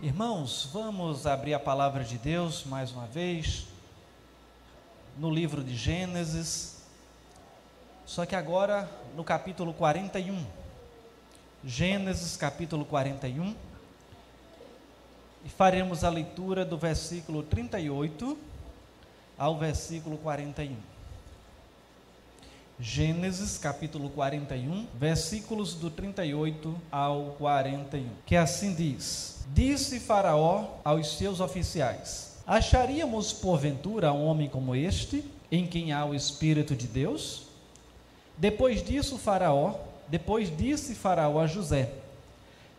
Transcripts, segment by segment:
Irmãos, vamos abrir a palavra de Deus mais uma vez no livro de Gênesis, só que agora no capítulo 41. Gênesis capítulo 41. E faremos a leitura do versículo 38 ao versículo 41. Gênesis capítulo 41, versículos do 38 ao 41, que assim diz: Disse Faraó aos seus oficiais: Acharíamos porventura um homem como este, em quem há o Espírito de Deus? Depois disso, Faraó, depois disse Faraó a José: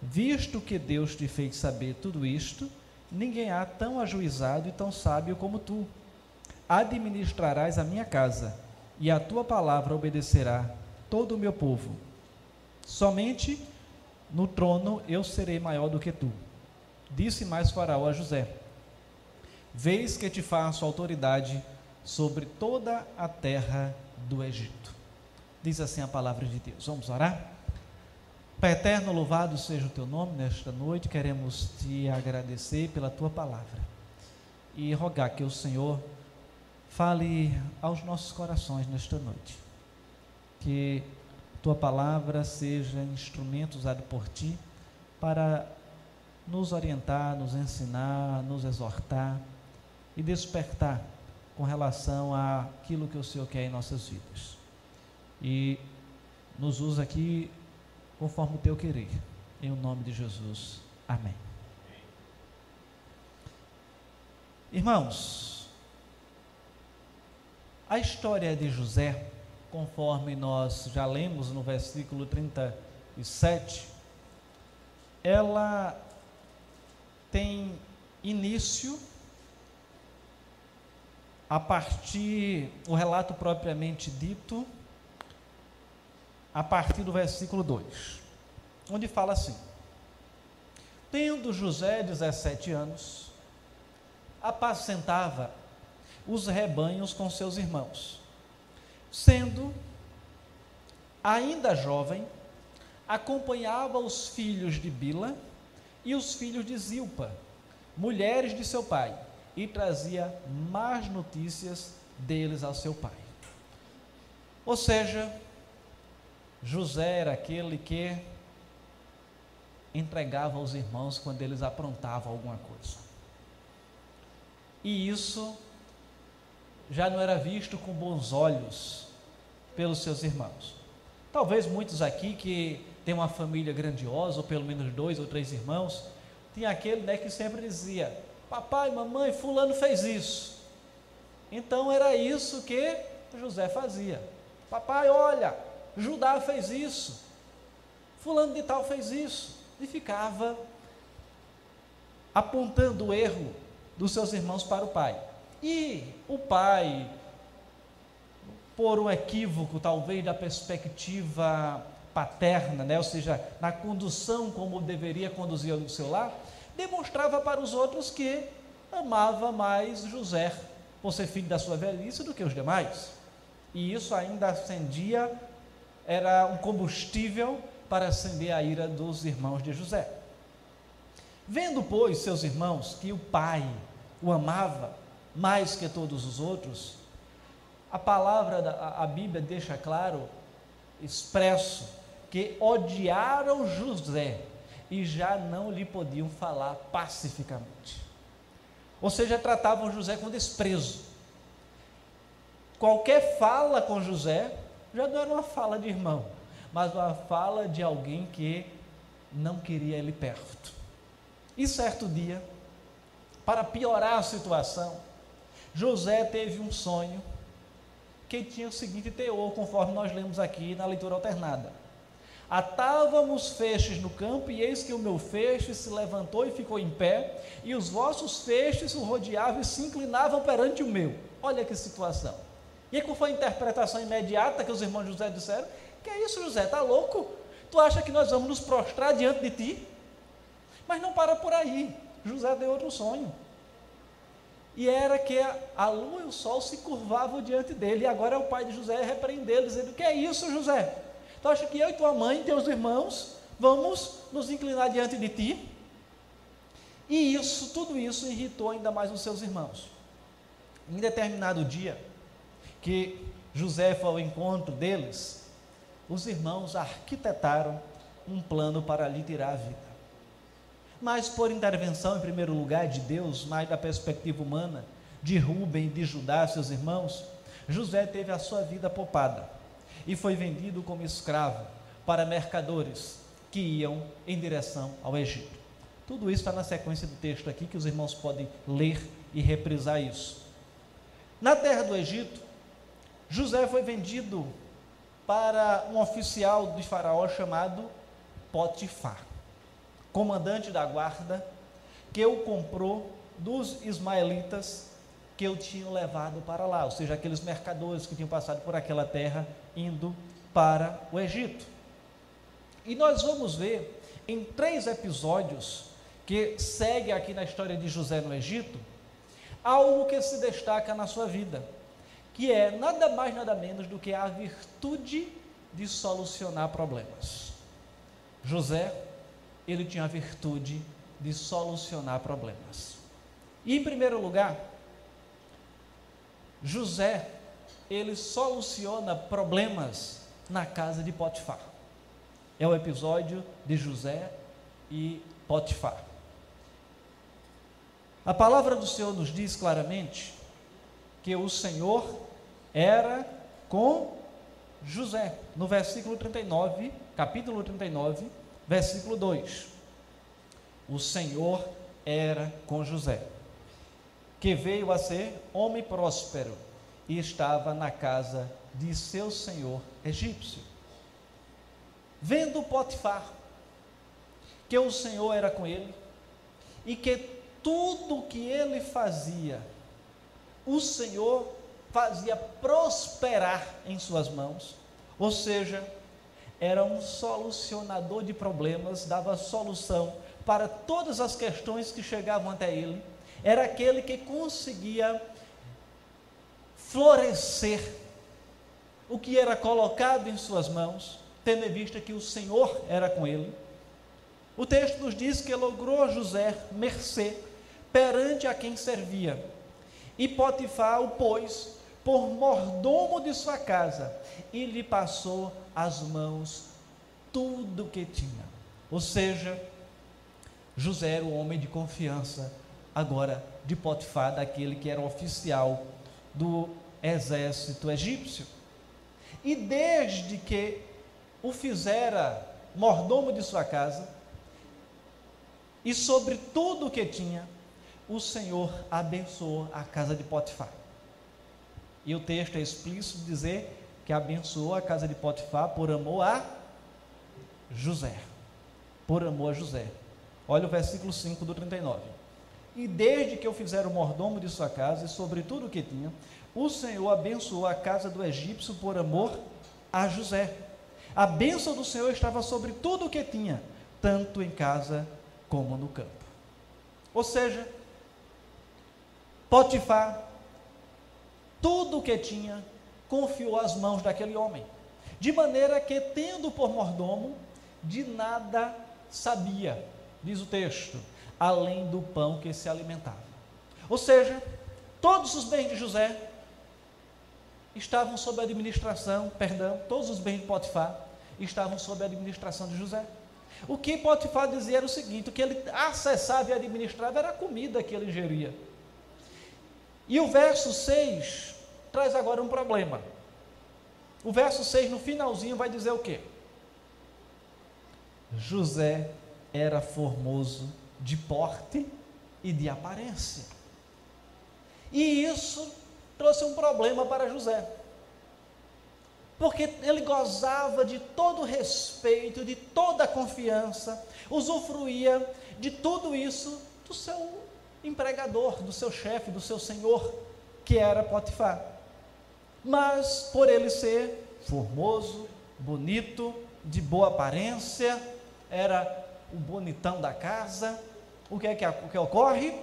Visto que Deus te fez saber tudo isto, ninguém há tão ajuizado e tão sábio como tu. Administrarás a minha casa e a tua palavra obedecerá todo o meu povo. Somente no trono eu serei maior do que tu. Disse mais Faraó a José: Vês que te faço autoridade sobre toda a terra do Egito. Diz assim a palavra de Deus. Vamos orar? Pai eterno, louvado seja o teu nome nesta noite. Queremos te agradecer pela tua palavra e rogar que o Senhor fale aos nossos corações nesta noite. Que tua palavra seja instrumento usado por ti para nos orientar, nos ensinar, nos exortar e despertar com relação àquilo que o Senhor quer em nossas vidas. E nos usa aqui conforme o teu querer. Em o nome de Jesus. Amém. Irmãos, a história de José, conforme nós já lemos no versículo 37, ela tem início a partir, o relato propriamente dito, a partir do versículo 2, onde fala assim: Tendo José 17 anos, apacentava os rebanhos com seus irmãos. Sendo ainda jovem, acompanhava os filhos de Bila e os filhos de Zilpa, mulheres de seu pai, e trazia más notícias deles ao seu pai. Ou seja, José era aquele que entregava aos irmãos quando eles aprontavam alguma coisa. E isso já não era visto com bons olhos pelos seus irmãos. Talvez muitos aqui que têm uma família grandiosa, ou pelo menos dois ou três irmãos, tinha aquele né, que sempre dizia: Papai, mamãe, Fulano fez isso. Então era isso que José fazia. Papai, olha, Judá fez isso. Fulano de Tal fez isso. E ficava apontando o erro dos seus irmãos para o pai. E o pai, por um equívoco talvez da perspectiva paterna, né? ou seja, na condução como deveria conduzir o seu lar, demonstrava para os outros que amava mais José por ser filho da sua velhice do que os demais. E isso ainda acendia, era um combustível para acender a ira dos irmãos de José. Vendo, pois, seus irmãos que o pai o amava, mais que todos os outros, a palavra, da, a Bíblia deixa claro, expresso, que odiaram José e já não lhe podiam falar pacificamente. Ou seja, tratavam José com desprezo. Qualquer fala com José já não era uma fala de irmão, mas uma fala de alguém que não queria ele perto. E certo dia, para piorar a situação, José teve um sonho que tinha o seguinte teor, conforme nós lemos aqui na leitura alternada. Atávamos feixes no campo, e eis que o meu feixe se levantou e ficou em pé, e os vossos feixes o rodeavam e se inclinavam perante o meu. Olha que situação. E aí, qual foi a interpretação imediata que os irmãos José disseram? Que é isso, José? Está louco? Tu acha que nós vamos nos prostrar diante de ti? Mas não para por aí. José deu outro sonho e era que a lua e o sol se curvavam diante dele, e agora é o pai de José repreendê-lo, dizendo: Que é isso, José? Tu acha que eu e tua mãe, teus irmãos, vamos nos inclinar diante de ti? E isso, tudo isso irritou ainda mais os seus irmãos. Em determinado dia, que José foi ao encontro deles, os irmãos arquitetaram um plano para lhe tirar a vida. Mas por intervenção, em primeiro lugar, de Deus, mais da perspectiva humana, de Rubem de Judá, seus irmãos, José teve a sua vida poupada e foi vendido como escravo para mercadores que iam em direção ao Egito. Tudo isso está na sequência do texto aqui, que os irmãos podem ler e reprisar isso. Na terra do Egito, José foi vendido para um oficial de Faraó chamado Potifar, comandante da guarda, que o comprou dos ismaelitas que o tinham levado para lá, ou seja, aqueles mercadores que tinham passado por aquela terra indo para o Egito. E nós vamos ver em três episódios que segue aqui na história de José no Egito, algo que se destaca na sua vida, que é nada mais nada menos do que a virtude de solucionar problemas. José, ele tinha a virtude de solucionar problemas. E em primeiro lugar, José, ele soluciona problemas na casa de Potifar. É o episódio de José e Potifar. A palavra do Senhor nos diz claramente que o Senhor era com José, no versículo 39, capítulo 39, versículo 2. O Senhor era com José que veio a ser homem próspero e estava na casa de seu senhor egípcio. Vendo Potifar que o Senhor era com ele e que tudo que ele fazia, o Senhor fazia prosperar em suas mãos, ou seja, era um solucionador de problemas, dava solução para todas as questões que chegavam até ele era aquele que conseguia florescer o que era colocado em suas mãos, tendo em vista que o Senhor era com ele. O texto nos diz que logrou José mercê perante a quem servia, e Potifar o pôs por mordomo de sua casa, e lhe passou as mãos tudo o que tinha. Ou seja, José era o homem de confiança agora de Potifar, daquele que era oficial do exército egípcio. E desde que o fizera mordomo de sua casa, e sobre tudo o que tinha, o Senhor abençoou a casa de Potifar. E o texto é explícito dizer que abençoou a casa de Potifar por amor a José. Por amor a José. Olha o versículo 5 do 39. E desde que eu fizer o mordomo de sua casa e sobre tudo o que tinha, o Senhor abençoou a casa do egípcio por amor a José. A bênção do Senhor estava sobre tudo o que tinha, tanto em casa como no campo. Ou seja, Potifar, tudo o que tinha, confiou às mãos daquele homem, de maneira que, tendo por mordomo, de nada sabia, diz o texto, além do pão que se alimentava. Ou seja, todos os bens de José estavam sob a administração, perdão, todos os bens de Potifar estavam sob a administração de José. O que Potifar dizia era o seguinte: o que ele acessava e administrava era a comida que ele ingeria. E o verso 6 traz agora um problema. O verso 6, no finalzinho, vai dizer o quê? José era formoso de porte e de aparência. E isso trouxe um problema para José. Porque ele gozava de todo o respeito, de toda a confiança, usufruía de tudo isso do seu empregador, do seu chefe, do seu senhor, que era Potifar. Mas por ele ser formoso, bonito, de boa aparência, era o bonitão da casa, o que é que, o que ocorre?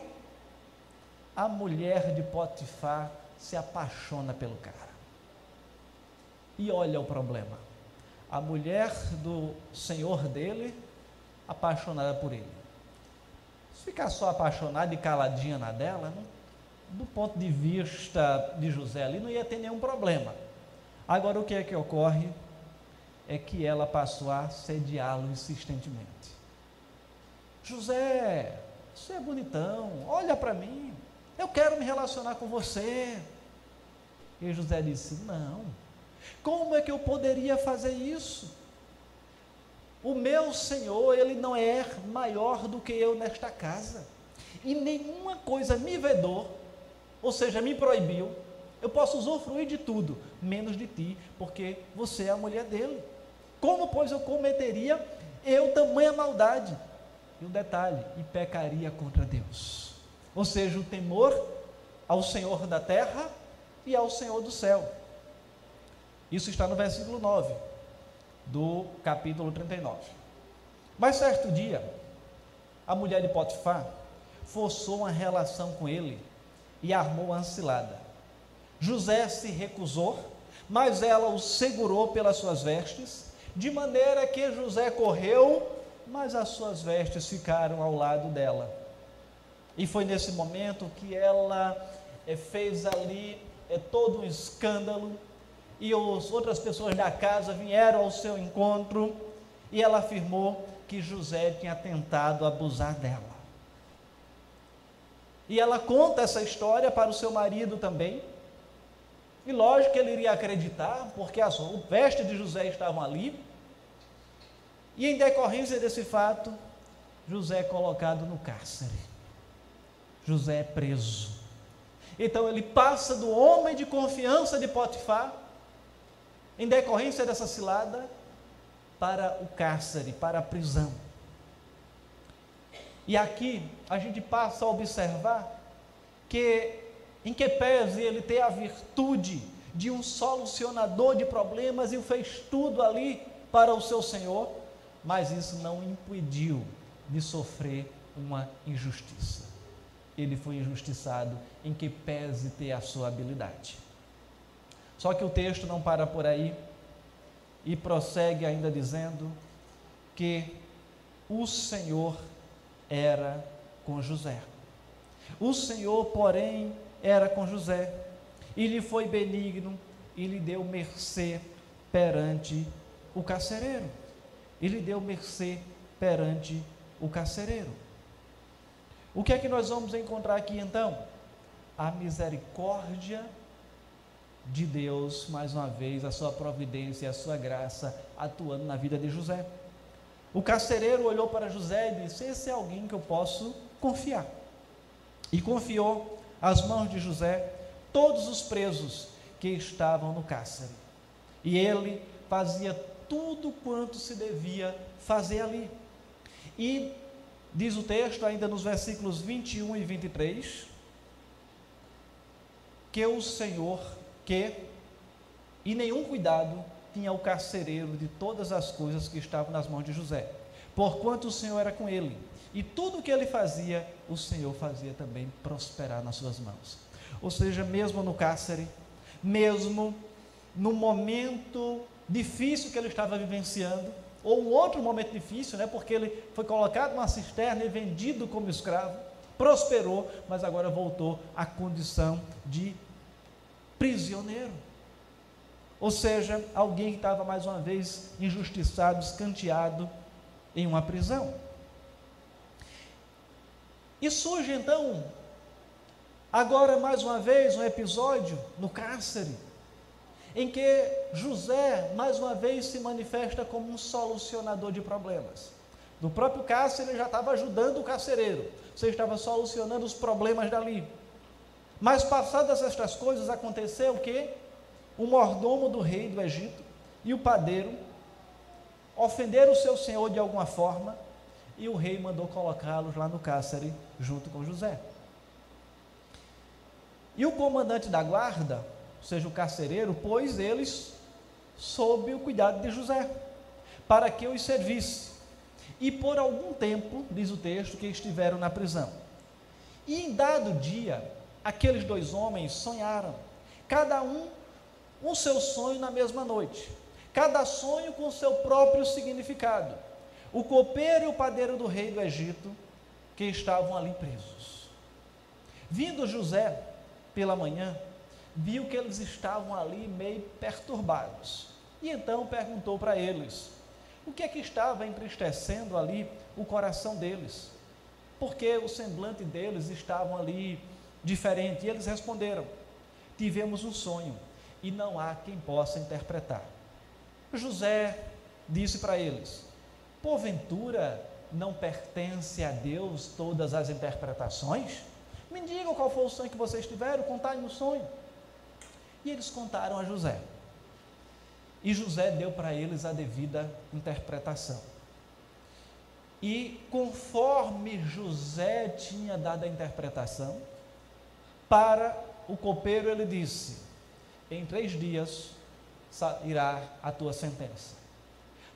A mulher de Potifar se apaixona pelo cara. E olha o problema. A mulher do senhor dele, apaixonada por ele. Se ficar só apaixonada e caladinha na dela, não, do ponto de vista de José ali, não ia ter nenhum problema. Agora, o que é que ocorre? É que ela passou a sediá-lo insistentemente. José, você é bonitão, olha para mim, eu quero me relacionar com você. E José disse: Não, como é que eu poderia fazer isso? O meu Senhor, ele não é maior do que eu nesta casa, e nenhuma coisa me vedou, ou seja, me proibiu. Eu posso usufruir de tudo, menos de ti, porque você é a mulher dele. Como, pois, eu cometeria eu tamanha maldade? E um detalhe, e pecaria contra Deus. Ou seja, o temor ao Senhor da terra e ao Senhor do céu. Isso está no versículo 9 do capítulo 39. Mas certo dia, a mulher de Potifar forçou uma relação com ele e armou uma cilada. José se recusou, mas ela o segurou pelas suas vestes, de maneira que José correu mas as suas vestes ficaram ao lado dela. E foi nesse momento que ela é, fez ali é, todo um escândalo, e as outras pessoas da casa vieram ao seu encontro, e ela afirmou que José tinha tentado abusar dela. E ela conta essa história para o seu marido também. E lógico que ele iria acreditar, porque as vestes de José estavam ali, e em decorrência desse fato, José é colocado no cárcere. José é preso. Então ele passa do homem de confiança de Potifar, em decorrência dessa cilada, para o cárcere, para a prisão. E aqui a gente passa a observar que, em que pese ele ter a virtude de um solucionador de problemas e fez tudo ali para o seu Senhor, mas isso não impediu de sofrer uma injustiça. Ele foi injustiçado em que pese ter a sua habilidade. Só que o texto não para por aí e prossegue ainda dizendo que o Senhor era com José. O Senhor, porém, era com José e lhe foi benigno e lhe deu mercê perante o carcereiro e lhe deu mercê perante o carcereiro. O que é que nós vamos encontrar aqui então? A misericórdia de Deus, mais uma vez, a sua providência, a sua graça atuando na vida de José. O carcereiro olhou para José e disse: Esse é alguém que eu posso confiar. E confiou às mãos de José todos os presos que estavam no cárcere. E ele fazia tudo quanto se devia fazer ali. E diz o texto, ainda nos versículos 21 e 23, que o Senhor, que, e nenhum cuidado tinha o carcereiro de todas as coisas que estavam nas mãos de José, porquanto o Senhor era com ele, e tudo o que ele fazia, o Senhor fazia também prosperar nas suas mãos. Ou seja, mesmo no cárcere, mesmo no momento difícil que ele estava vivenciando, ou um outro momento difícil, né, porque ele foi colocado numa cisterna e vendido como escravo, prosperou, mas agora voltou à condição de prisioneiro. Ou seja, alguém que estava mais uma vez injustiçado, escanteado em uma prisão. E surge então, agora mais uma vez, um episódio no cárcere, em que José, mais uma vez, se manifesta como um solucionador de problemas. No próprio cárcere, ele já estava ajudando o carcereiro, você estava solucionando os problemas dali. Mas passadas estas coisas, aconteceu que o mordomo do rei do Egito e o padeiro ofenderam o seu senhor de alguma forma, e o rei mandou colocá-los lá no cárcere junto com José. E o comandante da guarda seja o carcereiro, pôs eles sob o cuidado de José, para que os servisse. E por algum tempo, diz o texto, que estiveram na prisão. E em dado dia, aqueles dois homens sonharam, cada um o seu sonho na mesma noite, cada sonho com seu próprio significado. O copeiro e o padeiro do rei do Egito que estavam ali presos. Vindo José pela manhã, viu que eles estavam ali meio perturbados. E então perguntou para eles: o que é que estava entristecendo ali o coração deles? Porque o semblante deles estavam ali diferente. E eles responderam: tivemos um sonho e não há quem possa interpretar. José disse para eles: porventura não pertence a Deus todas as interpretações? Me digam qual foi o sonho que vocês tiveram, contai no sonho. E eles contaram a José. E José deu para eles a devida interpretação. E conforme José tinha dado a interpretação, para o copeiro ele disse: Em três dias irá a tua sentença.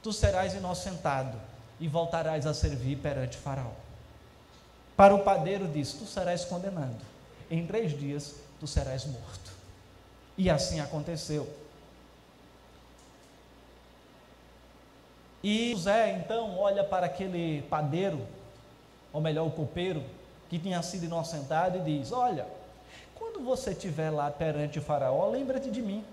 Tu serás inocentado e voltarás a servir perante Faraó. Para o padeiro disse: Tu serás condenado. Em três dias tu serás morto. E assim aconteceu. E José então olha para aquele padeiro, ou melhor, o copeiro, que tinha sido inocentado e diz: Olha, quando você estiver lá perante o Faraó, lembra-te de mim.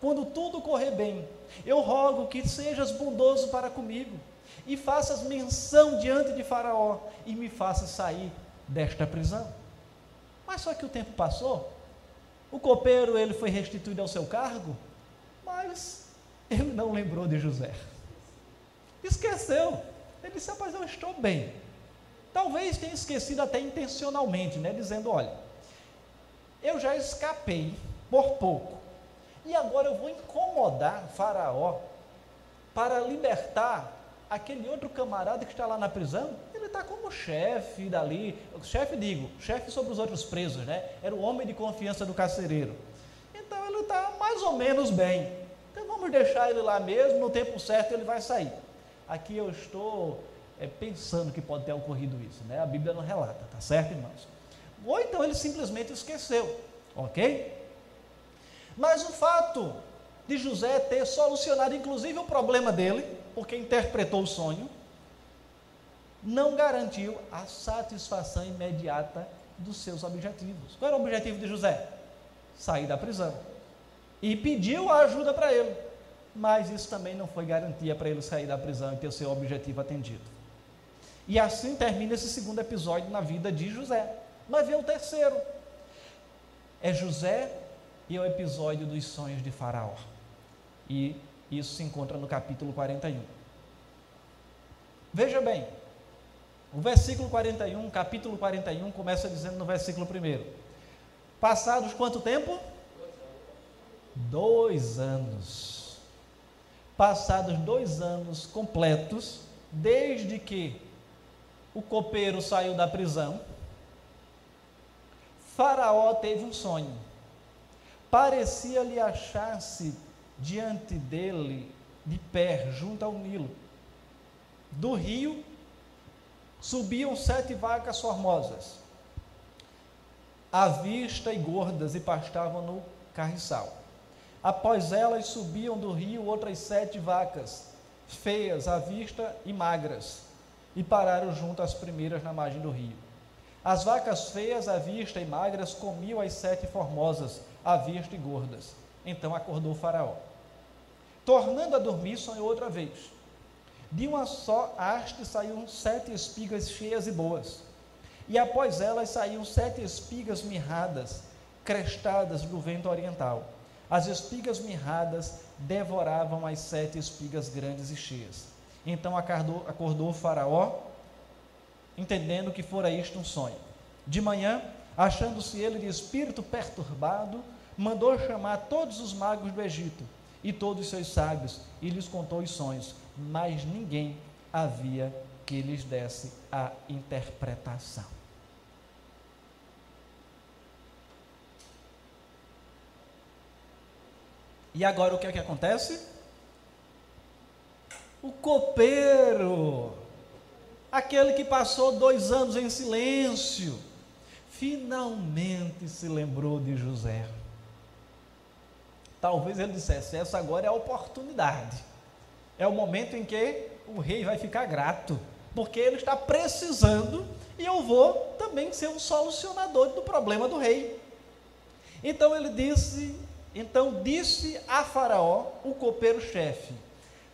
Quando tudo correr bem, eu rogo que sejas bondoso para comigo e faças menção diante de Faraó e me faças sair desta prisão. Mas só que o tempo passou, o copeiro ele foi restituído ao seu cargo, mas ele não lembrou de José. Esqueceu. Ele disse: Rapaz, eu estou bem. Talvez tenha esquecido até intencionalmente, né? Dizendo: Olha, eu já escapei por pouco. E agora eu vou incomodar Faraó para libertar aquele outro camarada que está lá na prisão. Ele está como chefe dali, chefe digo, chefe sobre os outros presos, né? Era o homem de confiança do carcereiro. Então ele está mais ou menos bem. Então vamos deixar ele lá mesmo, no tempo certo ele vai sair. Aqui eu estou é, pensando que pode ter ocorrido isso, né? A Bíblia não relata, tá certo, irmãos? Ou então ele simplesmente esqueceu, ok? Mas o fato de José ter solucionado inclusive o problema dele, porque interpretou o sonho, não garantiu a satisfação imediata dos seus objetivos. Qual era o objetivo de José? Sair da prisão. E pediu a ajuda para ele mas isso também não foi garantia para ele sair da prisão e ter o seu objetivo atendido. E assim termina esse segundo episódio na vida de José. Mas vem o terceiro. É José e é o episódio dos sonhos de Faraó. E isso se encontra no capítulo 41. Veja bem, o versículo 41, capítulo 41, começa dizendo no versículo 1: Passados quanto tempo? Dois anos passados dois anos completos, desde que o copeiro saiu da prisão, Faraó teve um sonho. Parecia-lhe achar-se diante dele, de pé, junto ao Nilo. Do rio subiam sete vacas formosas, à vista e gordas, e pastavam no carriçal. Após elas subiam do rio outras sete vacas, feias à vista e magras, e pararam junto às primeiras na margem do rio. As vacas feias à vista e magras comiam as sete formosas, à vista e gordas. Então acordou Faraó. Tornando a dormir, sonhou outra vez. De uma só haste saíam sete espigas cheias e boas, e após elas saíam sete espigas mirradas, crestadas do vento oriental as espigas mirradas devoravam as sete espigas grandes e cheias. Então acordou, acordou o Faraó, entendendo que fora isto um sonho. De manhã, achando-se ele de espírito perturbado, mandou chamar todos os magos do Egito e todos os seus sábios e lhes contou os sonhos, mas ninguém havia que lhes desse a interpretação. E agora o que é que acontece? O copeiro, aquele que passou dois anos em silêncio, finalmente se lembrou de José. Talvez ele dissesse: essa agora é a oportunidade, é o momento em que o rei vai ficar grato, porque ele está precisando e eu vou também ser um solucionador do problema do rei. Então ele disse, então disse a Faraó, o copeiro-chefe: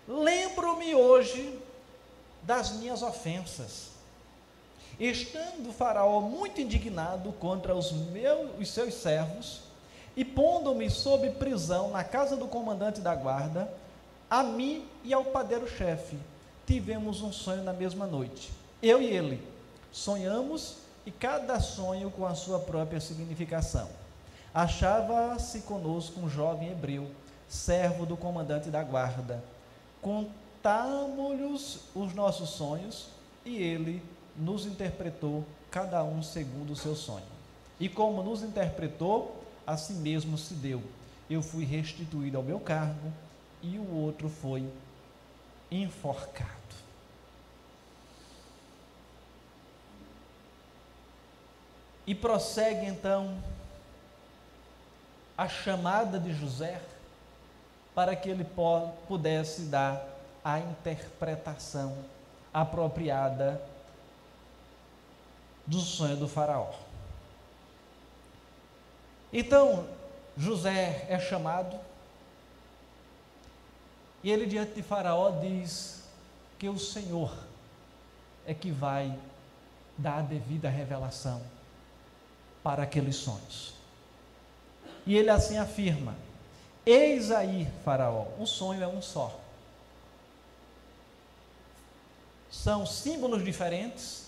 Lembro-me hoje das minhas ofensas. Estando o Faraó muito indignado contra os meus os seus servos, e pondo-me sob prisão na casa do comandante da guarda, a mim e ao padeiro-chefe tivemos um sonho na mesma noite. Eu e ele sonhamos e cada sonho com a sua própria significação. Achava-se conosco um jovem hebreu, servo do comandante da guarda. Contámos-lhes os nossos sonhos e ele nos interpretou, cada um segundo o seu sonho. E como nos interpretou, assim mesmo se deu. Eu fui restituído ao meu cargo e o outro foi enforcado. E prossegue então a chamada de José para que ele pudesse dar a interpretação apropriada do sonho do Faraó. Então, José é chamado, e ele, diante de Faraó, diz que o Senhor é que vai dar a devida revelação para aqueles sonhos. E ele assim afirma: Eis aí, Faraó, o sonho é um só. São símbolos diferentes,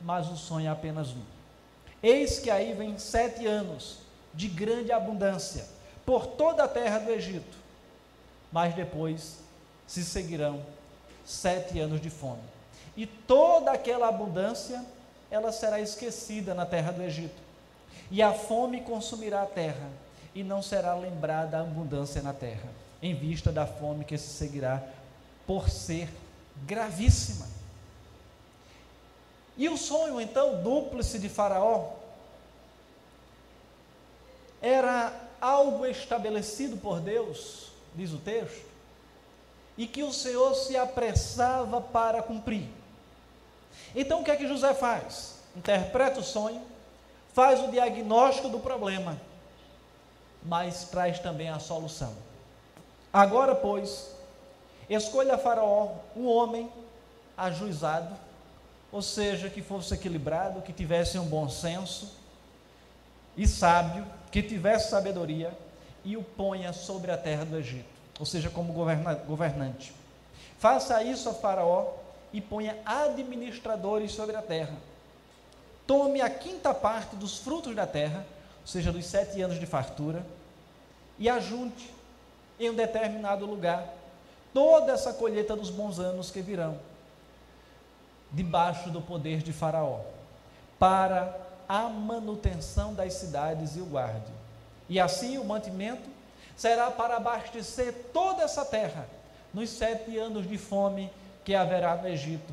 mas o sonho é apenas um. Eis que aí vem sete anos de grande abundância por toda a terra do Egito, mas depois se seguirão sete anos de fome. E toda aquela abundância, ela será esquecida na terra do Egito. E a fome consumirá a terra, e não será lembrada a abundância na terra, em vista da fome que se seguirá por ser gravíssima. E o sonho, então, dúplice de Faraó, era algo estabelecido por Deus, diz o texto, e que o Senhor se apressava para cumprir. Então o que é que José faz? Interpreta o sonho, faz o diagnóstico do problema, mas traz também a solução. Agora, pois, escolha Faraó um homem ajuizado, ou seja, que fosse equilibrado, que tivesse um bom senso e sábio, que tivesse sabedoria e o ponha sobre a terra do Egito, ou seja, como governante. Faça isso a Faraó e ponha administradores sobre a terra. Tome a quinta parte dos frutos da terra, ou seja, dos sete anos de fartura, e ajunte em um determinado lugar toda essa colheita dos bons anos que virão, debaixo do poder de Faraó, para a manutenção das cidades e o guarde. E assim o mantimento será para abastecer toda essa terra nos sete anos de fome que haverá no Egito,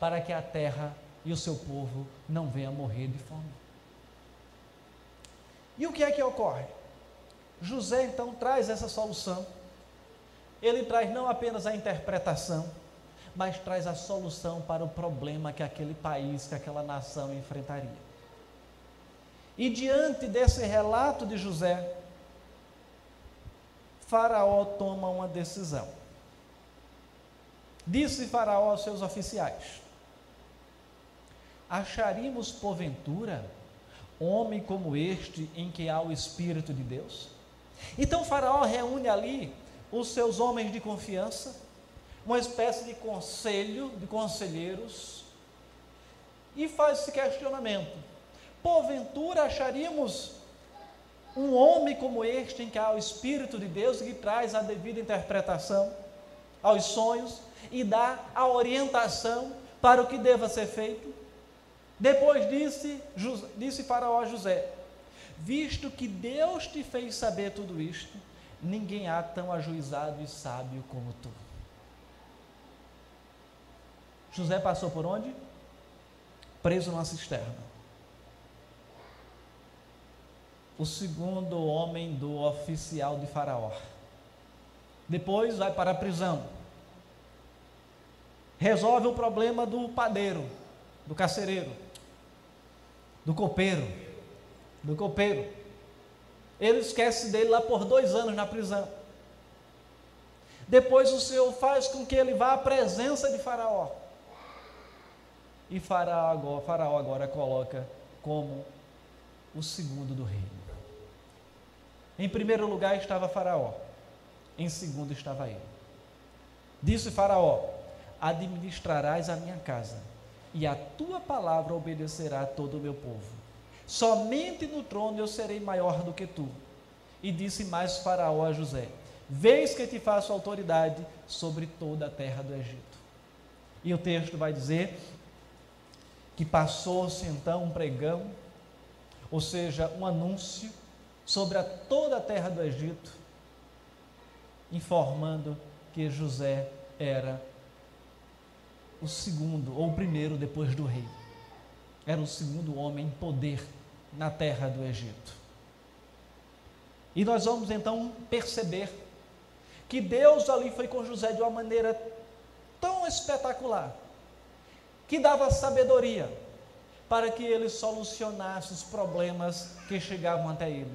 para que a terra e o seu povo não venham morrer de fome. E o que é que ocorre? José então traz essa solução. Ele traz não apenas a interpretação, mas traz a solução para o problema que aquele país, que aquela nação enfrentaria. E diante desse relato de José, Faraó toma uma decisão. Disse Faraó aos seus oficiais: Acharíamos porventura homem como este em que há o Espírito de Deus? Então Faraó reúne ali os seus homens de confiança, uma espécie de conselho, de conselheiros, e faz esse questionamento: Porventura acharíamos um homem como este, em que há o Espírito de Deus que traz a devida interpretação aos sonhos e dá a orientação para o que deva ser feito? Depois disse, disse Faraó a José: Visto que Deus te fez saber tudo isto, ninguém há tão ajuizado e sábio como tu. José passou por onde? Preso numa cisterna o segundo homem do oficial de Faraó. Depois vai para a prisão. Resolve o problema do padeiro, do carcereiro. do copeiro, do copeiro. Ele esquece dele lá por dois anos na prisão. Depois o Senhor faz com que ele vá à presença de Faraó. E Faraó agora, Faraó agora coloca como o segundo do reino. Em primeiro lugar estava Faraó, em segundo estava ele. Disse Faraó: Administrarás a minha casa, e a tua palavra obedecerá a todo o meu povo. Somente no trono eu serei maior do que tu. E disse mais Faraó a José: Vês que te faço autoridade sobre toda a terra do Egito. E o texto vai dizer que passou-se então um pregão, ou seja, um anúncio sobre a toda a terra do Egito, informando que José era o segundo ou o primeiro depois do rei. Era o segundo homem em poder na terra do Egito. E nós vamos então perceber que Deus ali foi com José de uma maneira tão espetacular, que dava sabedoria para que ele solucionasse os problemas que chegavam até ele.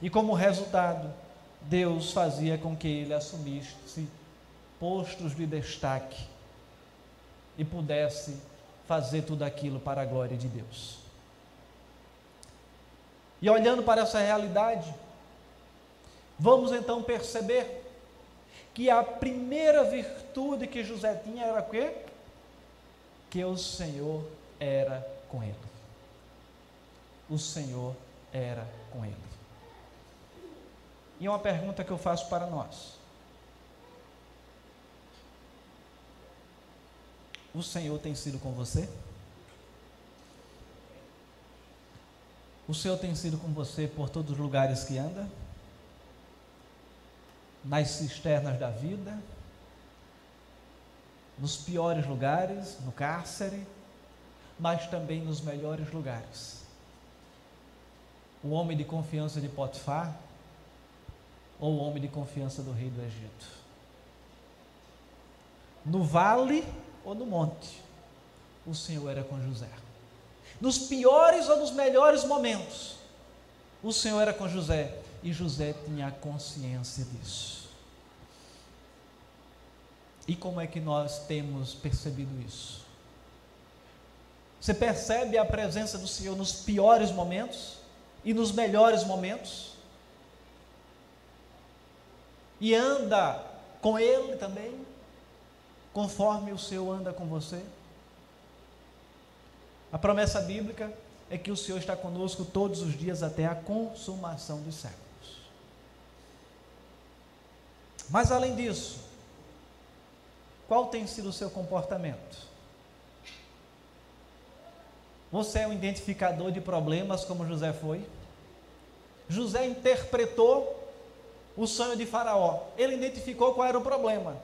E como resultado, Deus fazia com que ele assumisse postos de destaque e pudesse fazer tudo aquilo para a glória de Deus. E olhando para essa realidade, vamos então perceber que a primeira virtude que José tinha era o quê? Que o Senhor era com ele. O Senhor era com ele. E uma pergunta que eu faço para nós: O Senhor tem sido com você? O Senhor tem sido com você por todos os lugares que anda? Nas cisternas da vida? Nos piores lugares, no cárcere, mas também nos melhores lugares. O homem de confiança de Potifar ou o homem de confiança do rei do Egito? No vale ou no monte, o Senhor era com José. Nos piores ou nos melhores momentos, o Senhor era com José e José tinha consciência disso. E como é que nós temos percebido isso? Você percebe a presença do Senhor nos piores momentos e nos melhores momentos? E anda com Ele também? conforme o Senhor anda com você? A promessa bíblica é que o Senhor está conosco todos os dias até a consumação dos séculos. Mas além disso, qual tem sido o seu comportamento? Você é um identificador de problemas como José foi? José interpretou o sonho de Faraó. Ele identificou qual era o problema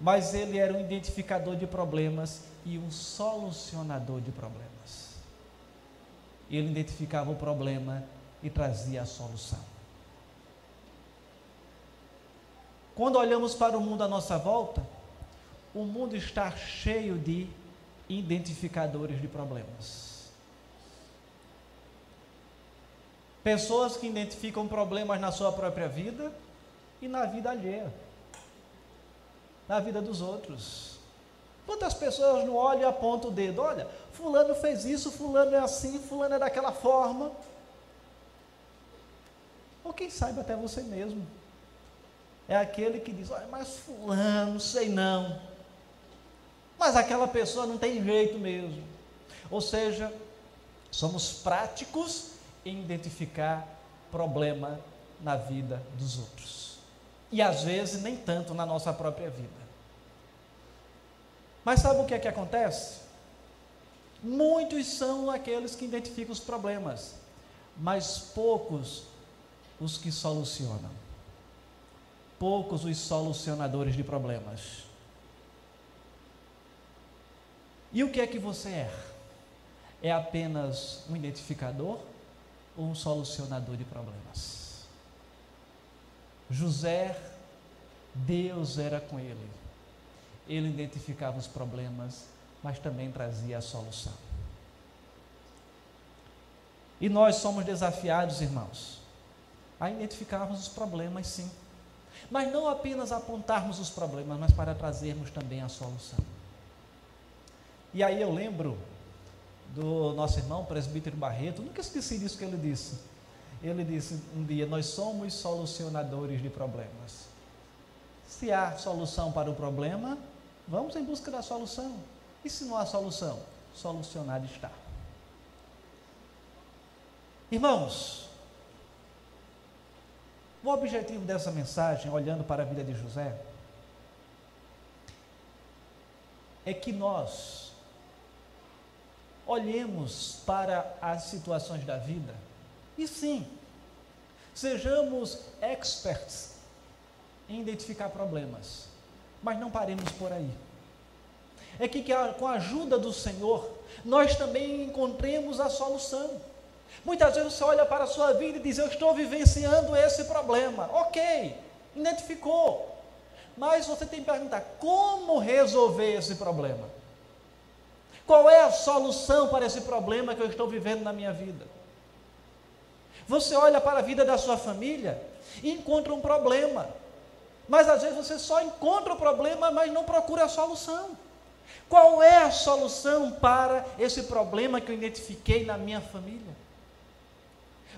mas ele era um identificador de problemas e um solucionador de problemas. Ele identificava o problema e trazia a solução. Quando olhamos para o mundo à nossa volta, o mundo está cheio de identificadores de problemas. Pessoas que identificam problemas na sua própria vida e na vida alheia na vida dos outros. Quantas pessoas não olham e apontam o dedo? Olha, fulano fez isso, fulano é assim, fulano é daquela forma. Ou quem sabe até você mesmo. É aquele que diz, olha, mas fulano, sei não. Mas aquela pessoa não tem jeito mesmo. Ou seja, somos práticos em identificar problema na vida dos outros e às vezes nem tanto na nossa própria vida. Mas sabe o que é que acontece? Muitos são aqueles que identificam os problemas, mas poucos os que solucionam. Poucos os solucionadores de problemas. E o que é que você é? É apenas um identificador ou um solucionador de problemas? José, Deus era com ele. Ele identificava os problemas, mas também trazia a solução. E nós somos desafiados, irmãos, a identificarmos os problemas, sim. Mas não apenas apontarmos os problemas, mas para trazermos também a solução. E aí eu lembro do nosso irmão presbítero Barreto, nunca esqueci disso que ele disse. Ele disse um dia: Nós somos solucionadores de problemas. Se há solução para o problema, vamos em busca da solução. E se não há solução? Solucionado está. Irmãos, o objetivo dessa mensagem, olhando para a vida de José, é que nós olhemos para as situações da vida e sim, sejamos experts em identificar problemas, mas não paremos por aí. É que, que com a ajuda do Senhor, nós também encontremos a solução. Muitas vezes você olha para a sua vida e diz: Eu estou vivenciando esse problema. Ok, identificou. Mas você tem que perguntar: como resolver esse problema? Qual é a solução para esse problema que eu estou vivendo na minha vida? Você olha para a vida da sua família e encontra um problema. Mas às vezes você só encontra o problema, mas não procura a solução. Qual é a solução para esse problema que eu identifiquei na minha família?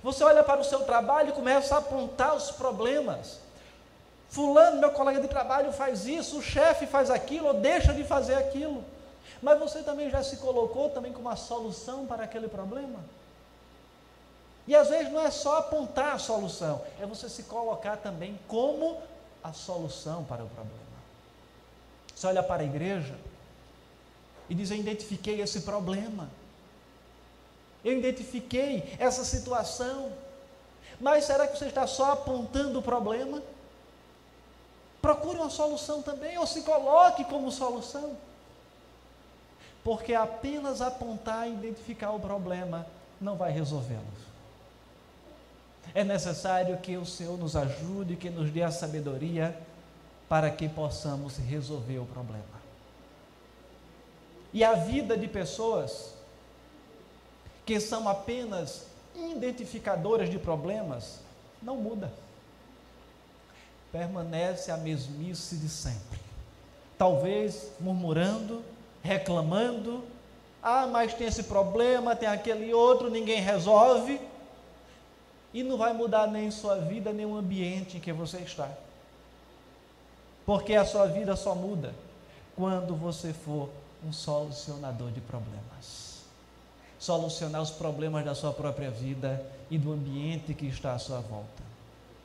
Você olha para o seu trabalho e começa a apontar os problemas. Fulano, meu colega de trabalho, faz isso, o chefe faz aquilo, ou deixa de fazer aquilo. Mas você também já se colocou também como uma solução para aquele problema? E às vezes não é só apontar a solução, é você se colocar também como a solução para o problema. Você olha para a igreja e diz: Eu identifiquei esse problema eu identifiquei essa situação. Mas será que você está só apontando o problema? Procure uma solução também, ou se coloque como solução. Porque apenas apontar e identificar o problema não vai resolvê-lo. É necessário que o Senhor nos ajude, que nos dê a sabedoria para que possamos resolver o problema. E a vida de pessoas que são apenas identificadoras de problemas, não muda. Permanece a mesmice de sempre. Talvez murmurando, reclamando, ah, mas tem esse problema, tem aquele outro, ninguém resolve. E não vai mudar nem sua vida, nem o ambiente em que você está. Porque a sua vida só muda quando você for um solucionador de problemas solucionar os problemas da sua própria vida e do ambiente que está à sua volta.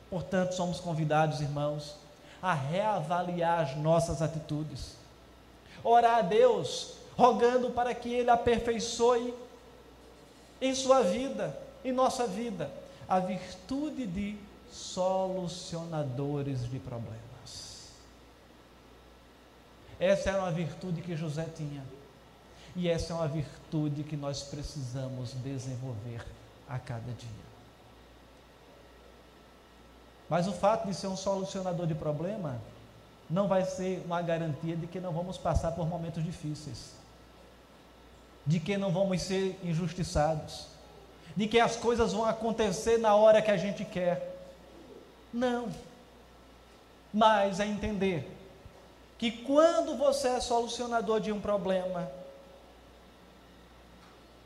Portanto, somos convidados, irmãos, a reavaliar as nossas atitudes, orar a Deus, rogando para que Ele aperfeiçoe em sua vida, em nossa vida, a virtude de solucionadores de problemas. Essa era uma virtude que José tinha. E essa é uma virtude que nós precisamos desenvolver a cada dia. Mas o fato de ser um solucionador de problema não vai ser uma garantia de que não vamos passar por momentos difíceis, de que não vamos ser injustiçados, de que as coisas vão acontecer na hora que a gente quer. Não. Mas é entender que quando você é solucionador de um problema,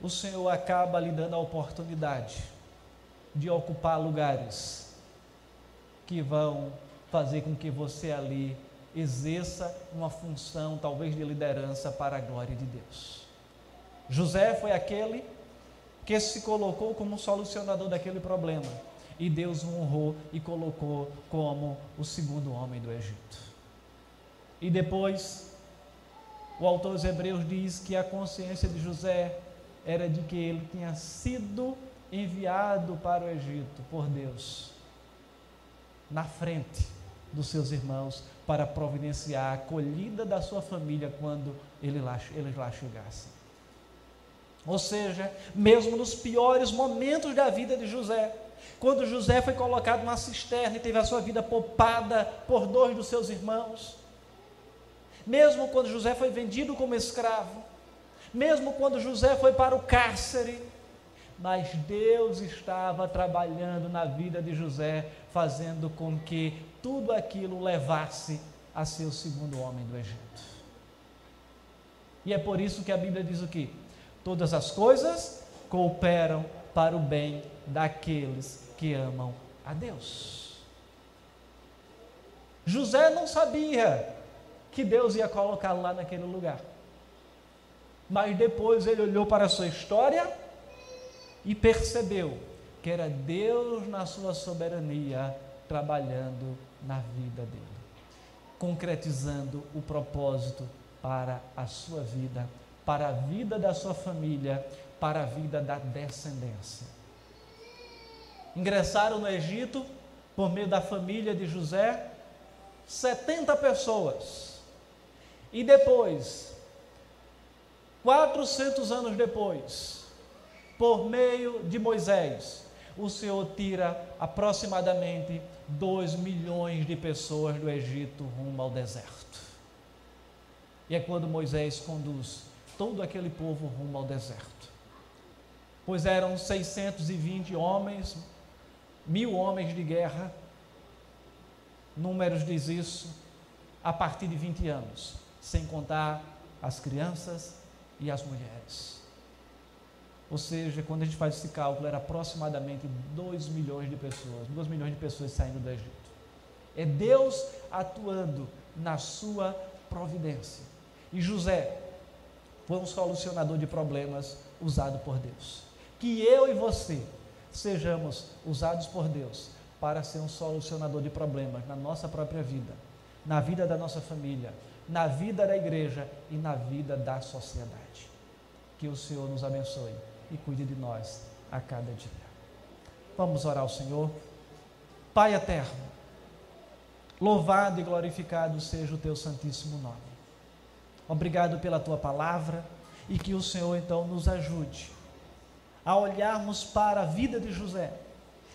o Senhor acaba lhe dando a oportunidade de ocupar lugares que vão fazer com que você ali exerça uma função, talvez de liderança, para a glória de Deus. José foi aquele que se colocou como solucionador daquele problema, e Deus o honrou e colocou como o segundo homem do Egito. E depois, o autor dos Hebreus diz que a consciência de José era de que ele tinha sido enviado para o Egito por Deus, na frente dos seus irmãos, para providenciar a acolhida da sua família quando ele lá, eles lá chegassem. Ou seja, mesmo nos piores momentos da vida de José, quando José foi colocado numa cisterna e teve a sua vida poupada por dois dos seus irmãos, mesmo quando José foi vendido como escravo, mesmo quando José foi para o cárcere, mas Deus estava trabalhando na vida de José, fazendo com que tudo aquilo levasse a ser o segundo homem do Egito. E é por isso que a Bíblia diz o que? Todas as coisas cooperam para o bem daqueles que amam a Deus. José não sabia que Deus ia colocá-lo lá naquele lugar. Mas depois ele olhou para a sua história e percebeu que era Deus na sua soberania trabalhando na vida dele, concretizando o propósito para a sua vida, para a vida da sua família, para a vida da descendência. Ingressaram no Egito por meio da família de José 70 pessoas. E depois, 400 anos depois, por meio de Moisés, o Senhor tira aproximadamente 2 milhões de pessoas do Egito rumo ao deserto. E é quando Moisés conduz todo aquele povo rumo ao deserto. Pois eram 620 homens, mil homens de guerra, números diz isso, a partir de 20 anos, sem contar as crianças e as mulheres. Ou seja, quando a gente faz esse cálculo, era aproximadamente 2 milhões de pessoas, 2 milhões de pessoas saindo do Egito. É Deus atuando na sua providência. E José foi um solucionador de problemas usado por Deus. Que eu e você sejamos usados por Deus para ser um solucionador de problemas na nossa própria vida, na vida da nossa família, na vida da igreja e na vida da sociedade. Que o Senhor nos abençoe e cuide de nós a cada dia. Vamos orar ao Senhor. Pai eterno, louvado e glorificado seja o teu santíssimo nome. Obrigado pela tua palavra e que o Senhor então nos ajude a olharmos para a vida de José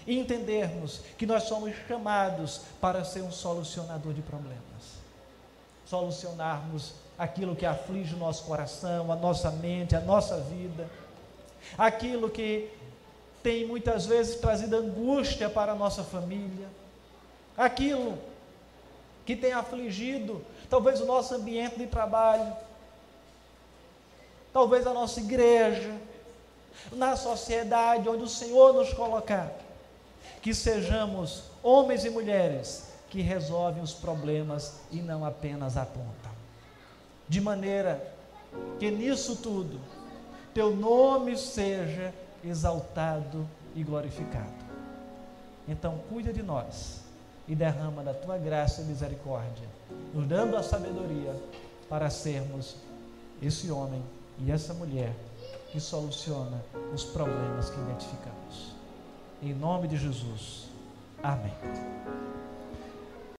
e entendermos que nós somos chamados para ser um solucionador de problemas. Solucionarmos aquilo que aflige o nosso coração, a nossa mente, a nossa vida. Aquilo que tem muitas vezes trazido angústia para a nossa família, aquilo que tem afligido talvez o nosso ambiente de trabalho, talvez a nossa igreja, na sociedade onde o Senhor nos colocar, que sejamos homens e mulheres que resolvem os problemas e não apenas apontam. De maneira que nisso tudo teu nome seja exaltado e glorificado. Então, cuida de nós e derrama da tua graça e misericórdia, nos dando a sabedoria para sermos esse homem e essa mulher que soluciona os problemas que identificamos. Em nome de Jesus. Amém.